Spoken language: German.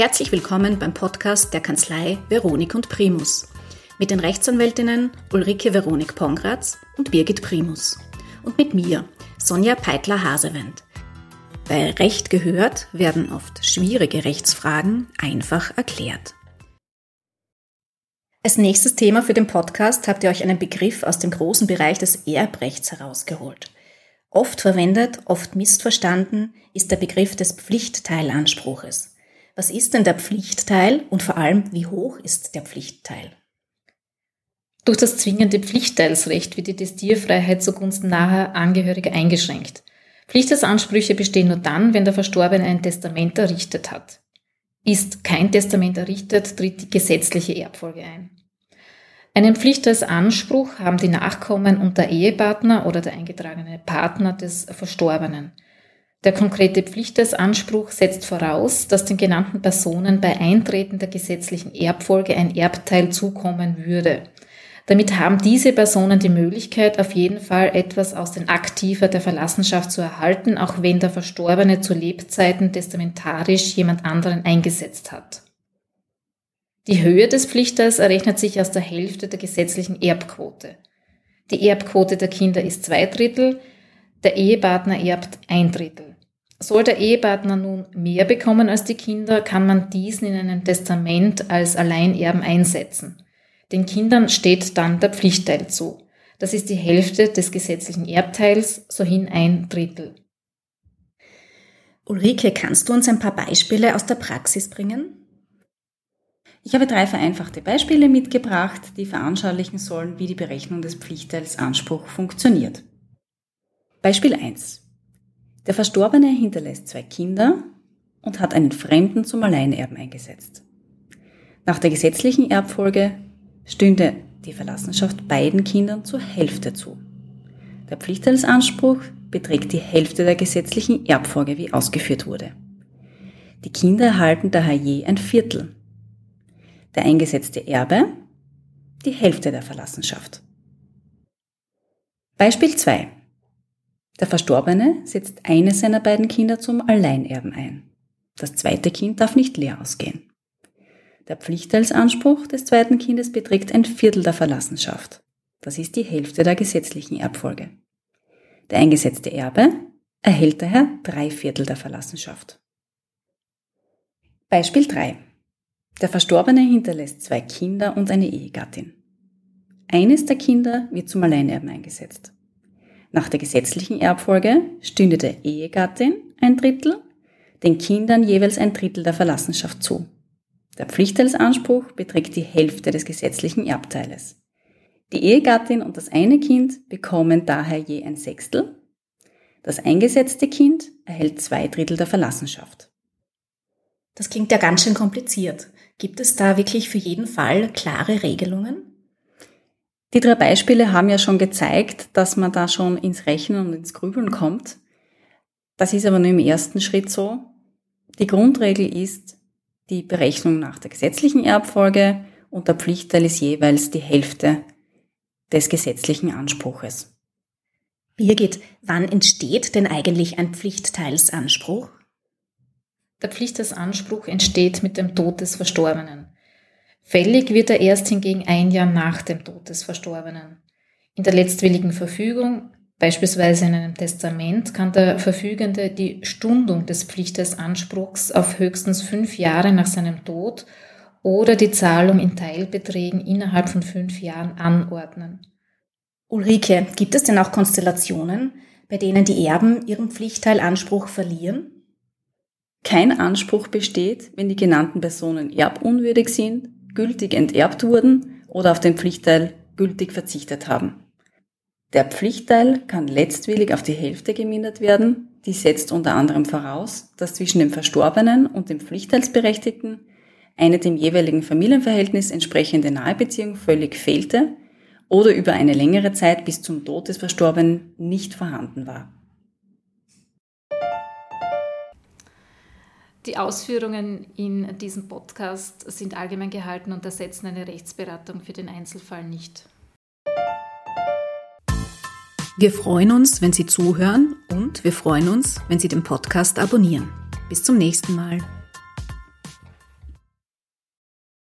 Herzlich willkommen beim Podcast der Kanzlei Veronik und Primus mit den Rechtsanwältinnen Ulrike Veronik Pongratz und Birgit Primus und mit mir, Sonja Peitler-Hasewend. Bei Recht gehört werden oft schwierige Rechtsfragen einfach erklärt. Als nächstes Thema für den Podcast habt ihr euch einen Begriff aus dem großen Bereich des Erbrechts herausgeholt. Oft verwendet, oft missverstanden ist der Begriff des Pflichtteilanspruches. Was ist denn der Pflichtteil und vor allem, wie hoch ist der Pflichtteil? Durch das zwingende Pflichtteilsrecht wird die Testierfreiheit zugunsten naher Angehöriger eingeschränkt. Pflichtersansprüche bestehen nur dann, wenn der Verstorbene ein Testament errichtet hat. Ist kein Testament errichtet, tritt die gesetzliche Erbfolge ein. Einen Pflichtersanspruch haben die Nachkommen und der Ehepartner oder der eingetragene Partner des Verstorbenen. Der konkrete Pflichtersanspruch setzt voraus, dass den genannten Personen bei Eintreten der gesetzlichen Erbfolge ein Erbteil zukommen würde. Damit haben diese Personen die Möglichkeit, auf jeden Fall etwas aus den Aktiva der Verlassenschaft zu erhalten, auch wenn der Verstorbene zu Lebzeiten testamentarisch jemand anderen eingesetzt hat. Die Höhe des Pflichters errechnet sich aus der Hälfte der gesetzlichen Erbquote. Die Erbquote der Kinder ist zwei Drittel, der Ehepartner erbt ein Drittel. Soll der Ehepartner nun mehr bekommen als die Kinder, kann man diesen in einem Testament als Alleinerben einsetzen. Den Kindern steht dann der Pflichtteil zu. Das ist die Hälfte des gesetzlichen Erbteils, sohin ein Drittel. Ulrike, kannst du uns ein paar Beispiele aus der Praxis bringen? Ich habe drei vereinfachte Beispiele mitgebracht, die veranschaulichen sollen, wie die Berechnung des Pflichtteilsanspruchs funktioniert. Beispiel 1. Der Verstorbene hinterlässt zwei Kinder und hat einen Fremden zum Alleinerben eingesetzt. Nach der gesetzlichen Erbfolge stünde die Verlassenschaft beiden Kindern zur Hälfte zu. Der Pflichtteilsanspruch beträgt die Hälfte der gesetzlichen Erbfolge, wie ausgeführt wurde. Die Kinder erhalten daher je ein Viertel. Der eingesetzte Erbe die Hälfte der Verlassenschaft. Beispiel 2. Der Verstorbene setzt eines seiner beiden Kinder zum Alleinerben ein. Das zweite Kind darf nicht leer ausgehen. Der Pflichtteilsanspruch des zweiten Kindes beträgt ein Viertel der Verlassenschaft. Das ist die Hälfte der gesetzlichen Erbfolge. Der eingesetzte Erbe erhält daher drei Viertel der Verlassenschaft. Beispiel 3. Der Verstorbene hinterlässt zwei Kinder und eine Ehegattin. Eines der Kinder wird zum Alleinerben eingesetzt. Nach der gesetzlichen Erbfolge stünde der Ehegattin ein Drittel, den Kindern jeweils ein Drittel der Verlassenschaft zu. Der Pflichtteilsanspruch beträgt die Hälfte des gesetzlichen Erbteiles. Die Ehegattin und das eine Kind bekommen daher je ein Sechstel. Das eingesetzte Kind erhält zwei Drittel der Verlassenschaft. Das klingt ja ganz schön kompliziert. Gibt es da wirklich für jeden Fall klare Regelungen? Die drei Beispiele haben ja schon gezeigt, dass man da schon ins Rechnen und ins Grübeln kommt. Das ist aber nur im ersten Schritt so. Die Grundregel ist die Berechnung nach der gesetzlichen Erbfolge und der Pflichtteil ist jeweils die Hälfte des gesetzlichen Anspruches. Birgit, wann entsteht denn eigentlich ein Pflichtteilsanspruch? Der Pflichtteilsanspruch entsteht mit dem Tod des Verstorbenen. Fällig wird er erst hingegen ein Jahr nach dem Tod des Verstorbenen. In der letztwilligen Verfügung, beispielsweise in einem Testament, kann der Verfügende die Stundung des Pflichtersanspruchs auf höchstens fünf Jahre nach seinem Tod oder die Zahlung in Teilbeträgen innerhalb von fünf Jahren anordnen. Ulrike, gibt es denn auch Konstellationen, bei denen die Erben ihren Pflichtteilanspruch verlieren? Kein Anspruch besteht, wenn die genannten Personen erbunwürdig sind gültig enterbt wurden oder auf den Pflichtteil gültig verzichtet haben. Der Pflichtteil kann letztwillig auf die Hälfte gemindert werden. Die setzt unter anderem voraus, dass zwischen dem Verstorbenen und dem Pflichtteilsberechtigten eine dem jeweiligen Familienverhältnis entsprechende Nahebeziehung völlig fehlte oder über eine längere Zeit bis zum Tod des Verstorbenen nicht vorhanden war. Die Ausführungen in diesem Podcast sind allgemein gehalten und ersetzen eine Rechtsberatung für den Einzelfall nicht. Wir freuen uns, wenn Sie zuhören und wir freuen uns, wenn Sie den Podcast abonnieren. Bis zum nächsten Mal.